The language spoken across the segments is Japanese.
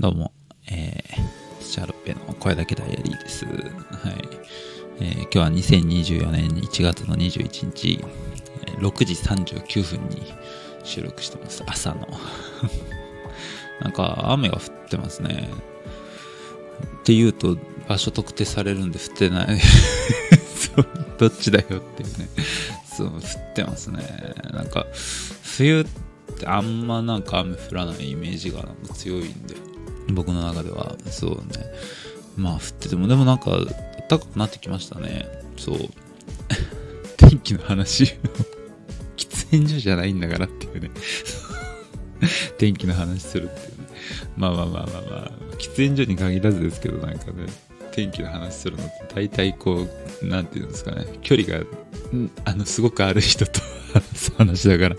どうも、えー、シャーロッペの声だけダイアリーです。はい。えー今日は2024年1月の21日、6時39分に収録してます。朝の。なんか雨が降ってますね。って言うと場所特定されるんで降ってない。どっちだよっていうね。そう、降ってますね。なんか、冬ってあんまなんか雨降らないイメージが強いんで、僕の中では、そうね。まあ降ってても、でもなんか、暖かくなってきましたね。そう。天気の話、喫煙所じゃないんだからっていうね。天気の話するっていうね。まあまあまあまあまあ、喫煙所に限らずですけど、なんかね、天気の話するのって大体こう、なんていうんですかね、距離が、あの、すごくある人と話す話だから。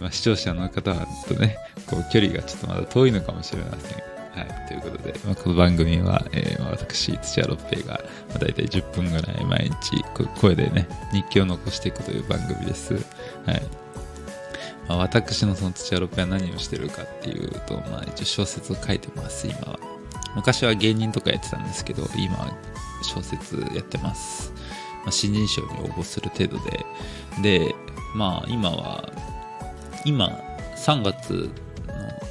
まあ、視聴者の方とね、こう、距離がちょっとまだ遠いのかもしれません。はい、ということで、まあ、この番組は、えーまあ私、土屋ロッペが、まあ、大体10分ぐらい毎日こ声でね、日記を残していくという番組です。はい。まあ、私のその土屋ロッペは何をしてるかっていうと、まあ一応小説を書いてます、今は。昔は芸人とかやってたんですけど、今は小説やってます。まあ、新人賞に応募する程度で。で、まあ今は、今、3月の、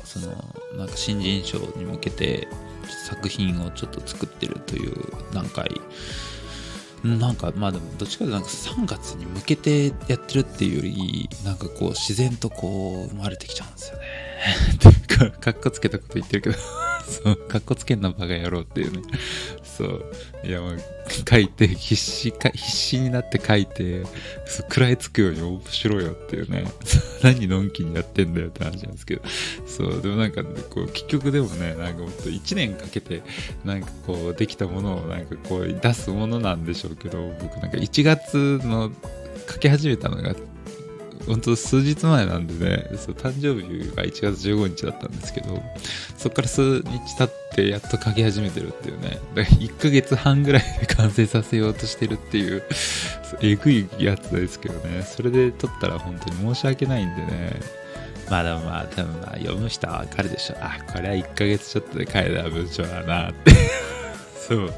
その、なんか新人賞に向けて、作品をちょっと作ってるという段階。なんかまあでもどっちかというとなんか3月に向けてやってるっていうよりなんかこう自然とこう生まれてきちゃうんですよね。っていうか、かっこつけたこと言ってるけど、そう、かっこつけんなバカ野郎っていうね。そう。いやもう、書いて、必死か、必死になって書いて、食らいつくように面白いよっていうね。何のんきにやってんだよって話なんですけど。そう、でもなんか、こう、結局でもね、なんかもっと1年かけて、なんかこう、できたものをなんかこう、出すものなんでしょうけど、僕なんか1月の書き始めたのが、本当数日前なんでね、そう誕生日が1月15日だったんですけど、そこから数日経ってやっと書き始めてるっていうね、だから1ヶ月半ぐらいで完成させようとしてるっていう、うえぐいやつですけどね、それで撮ったら本当に申し訳ないんでね、まあでもまあ多分まあ読む人はわかるでしょ。あ、これは1ヶ月ちょっとで書いた文章だなって。そう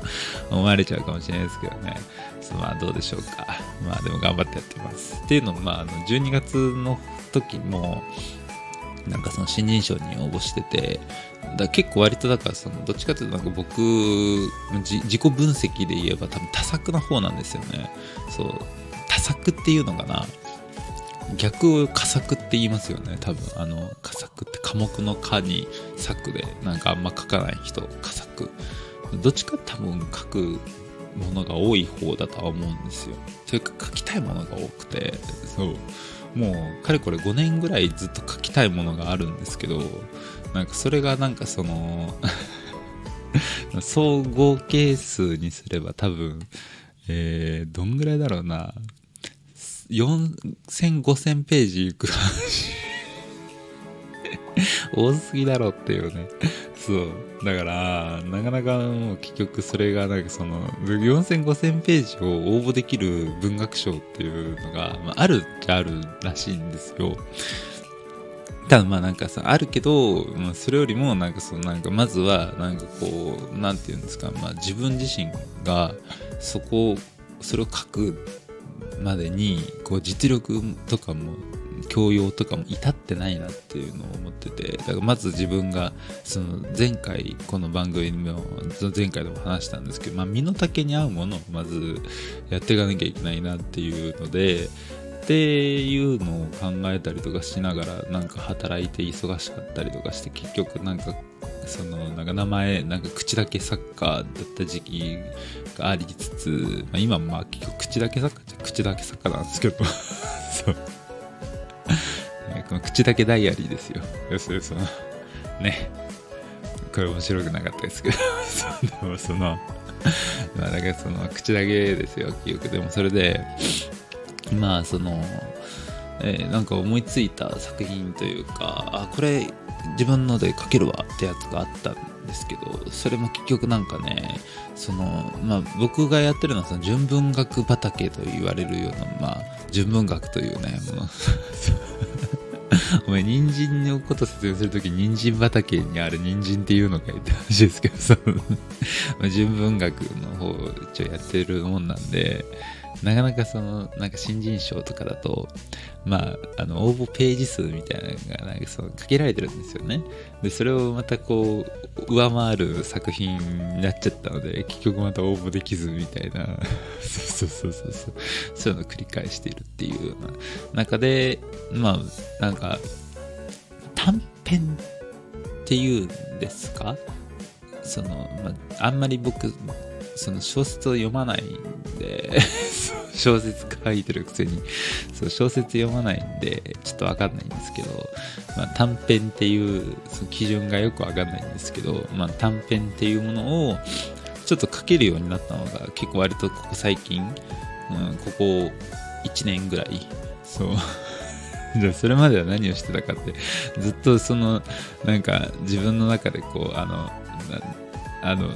思われちゃうかもしれないですけどね。まあどうでしょうか。まあでも頑張ってやってます。っていうのもまああの12月の時もなんかその新人賞に応募してて、だ結構割とだからそのどっちかというとなんか僕自己分析で言えば多分多作な方なんですよね。そう多作っていうのかな。逆を佳作って言いますよね多分あの佳作って科目の科に作でなんかあんま書かない人佳作どっちか多分書くものが多い方だとは思うんですよ。というか書きたいものが多くてそう。もうかれこれ5年ぐらいずっと書きたいものがあるんですけどなんかそれがなんかその 総合係数にすれば多分えー、どんぐらいだろうな。4000、5000ページいく話。多すぎだろっていうね。そう。だから、なかなかもう結局それがなんかその、4000、5000ページを応募できる文学賞っていうのが、まあ、あるっちゃあるらしいんですよ。ただまあなんかさ、あるけど、まあ、それよりもなんかそのなんかまずはなんかこう、なんていうんですか、まあ自分自身がそこを、それを書くまでにこう実力とかも教養とかも至ってないなっていうのを思っててだからまず自分がその前回この番組の前回でも話したんですけど、まあ、身の丈に合うものをまずやっていかなきゃいけないなっていうのでっていうのを考えたりとかしながらなんか働いて忙しかったりとかして結局なんかそのなんか名前なんか口だけサッカーだった時期がありつつ、まあ、今まあ結局口だけサッカーじゃ口だけサッカーなんですけど。そう。口だけダイアリーですよ。要するにそのね。これ面白くなかったですけど。そうでもそのまあだからその口だけですよ記憶でも。それでまあその、えーなんか思いついた作品というかあこれ自分ので書けるわってやつがあったんですけどそれも結局なんかねそのまあ僕がやってるのはその純文学畑と言われるようなまあ純文学というねもの。お前、人参のこと説明するとき、人参畑にある人参っていうのかいって話ですけど、その、純文学の方、一応やってるもんなんで、なかなかその、なんか新人賞とかだと、まあ、あの、応募ページ数みたいなのが、なんかその、かけられてるんですよね。で、それをまたこう、上回る作品になっちゃったので、結局また応募できずみたいな、そうそうそうそうそう、そういうのを繰り返しているっていうような中で、まあ、なんか、短編っていうんですか？その、まあ、んまり僕、その小説を読まないんで 小説書いてるくせにそう小説読まないんでちょっとわかんないんですけど、まあ、短編っていうその基準がよくわかんないんですけど、まあ、短編っていうものをちょっと書けるようになったのが結構割とここ最近、うん、ここ1年ぐらいそう。じゃそれまでは何をしてたかってずっとそのなんか自分の中でこうあのあの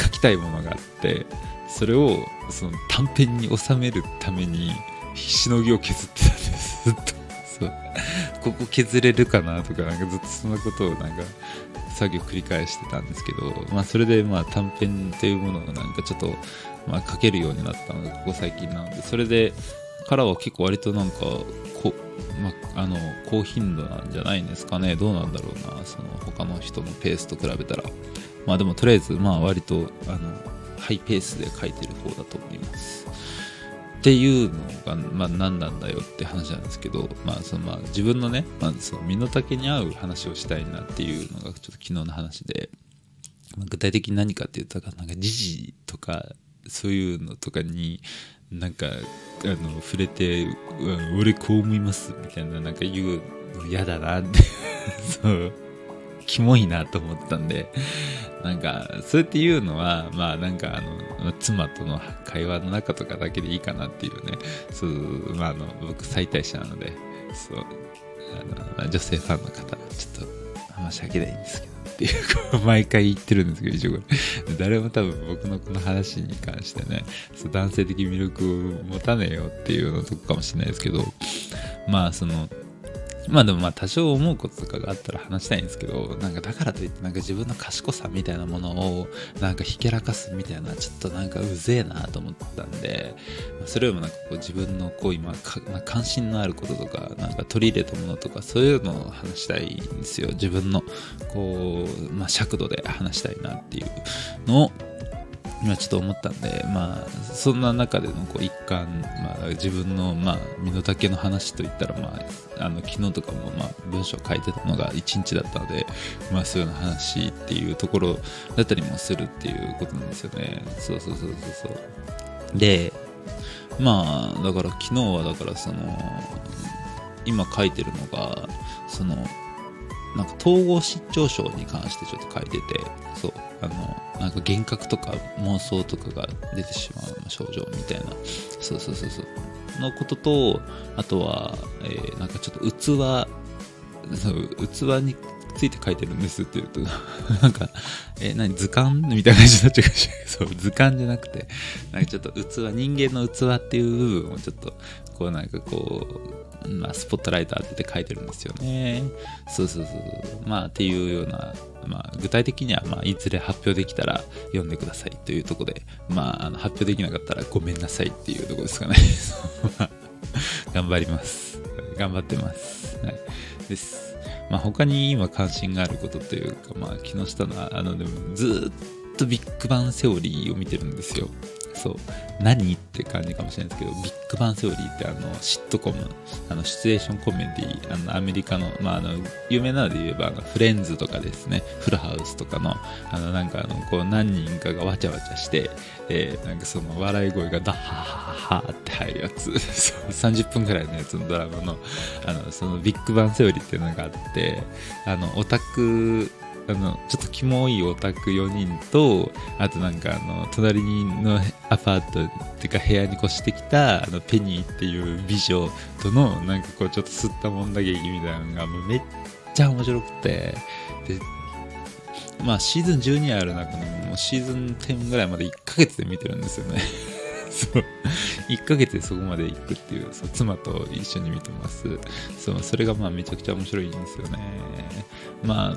書きたいものがあってそれをその短編に収めるために必死のぎを削ってたんです。ずっと。そう。ここ削れるかなとかなんかずっとそんなことをなんか作業繰り返してたんですけどまあそれでまあ短編っていうものをなんかちょっとまあ書けるようになったのがここ最近なのでそれでからは結構割となんかこまあ、あの高頻度なんじゃないんですかね。どうなんだろうな。その他の人のペースと比べたら。まあでもとりあえずまあ割とあのハイペースで書いてる方だと思います。っていうのが、まあ、何なんだよって話なんですけど、まあそのまあ、自分のね、まあ、その身の丈に合う話をしたいなっていうのがちょっと昨日の話で、ま、具体的に何かって言ったらなんか時事とかそういうのとかになんかあの触れて「俺こう思います」みたいななんか言うの嫌だなって。そうキモいなと思ったんで。なんかそうやって言うのはまあなんかあの妻との会話の中とかだけでいいかなっていうね。そうまああの僕最大者なので。そうあの女性ファンの方ちょっと申し訳ないんですけど。っていう毎回言ってるんですけど、一応これ。誰も多分僕のこの話に関してね、そう男性的魅力を持たねえよっていうのとこかもしれないですけど、まあその、まあでもまあ多少思うこととかがあったら話したいんですけど、なんかだからといってなんか自分の賢さみたいなものをなんかひけらかすみたいなちょっとなんかうぜえなと思ったんで、それよりもなんかこう自分のこう今、関心のあることとか、なんか取り入れたものとかそういうのを話したいんですよ。自分のこう、まあ尺度で話したいなっていうのを今ちょっと思ったんで、まあ、そんな中でのこう一環、まあ、自分の、まあ、身の丈の話といったら、まあ、あの昨日とかも、まあ、文章書いてたのが1日だったので、まあ、そういう話っていうところだったりもするっていうことなんですよね。そうそうそうそうそう。で、まあ、だから昨日はだからその、今書いてるのが、その、なんか統合失調症に関してちょっと書いてて、そう、あの、なんか幻覚とか妄想とかが出てしまう症状みたいな、そうそうそうそう、のことと、あとは、えー、なんかちょっと器、そう器について書いてるんですって言うと、なんか、え、何図鑑？みたいな感じになっちゃうかもしれない。そう、図鑑じゃなくて、なんかちょっと器、人間の器っていう部分をちょっと、こうなんかこう、まあ、スポットライト当てて書いてるんですよね。そうそうそう。まあ、っていうような、まあ、具体的には、まあ、いずれ発表できたら読んでくださいというところで、まあ、あの発表できなかったらごめんなさいっていうところですかね。頑張ります。頑張ってます。はい。です。まあ、他に今関心があることというか、まあ、木下の、あの、でもずっとビッグバンセオリーを見てるんですよ。そう。何って感じかもしれないですけどビッグバンセオリーってあのシットコムあのシチュエーションコメディあのアメリカの,、まあ、あの有名なので言えばあのフレンズとかですね。フルハウスとかのあのなんかあのこう何人かがわちゃわちゃして、えー、なんかその笑い声がダッハッハハハって入るやつ。30分くらいのやつのドラマのあのそのビッグバンセオリーっていうのがあってあのオタクあのちょっとキモいオタク4人とあとなんかあの隣のアパートっていうか部屋に越してきたあのペニーっていう美女とのなんかこうちょっと吸ったもんだ劇みたいなのがもうめっちゃ面白くて。でまあシーズン12ある中でももうシーズン10ぐらいまで1ヶ月で見てるんですよね。そう。1ヶ月でそこまで行くっていうそう妻と一緒に見てます。そうそれがまあめちゃくちゃ面白いんですよね。まあ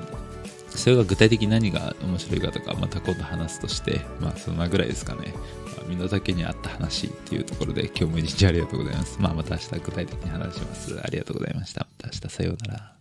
それが具体的に何が面白いかとかまた今度話すとしてまあそんなぐらいですかねま身の丈に合った話っていうところで今日も一日ありがとうございます。まあまた明日具体的に話します。ありがとうございました。また明日さようなら。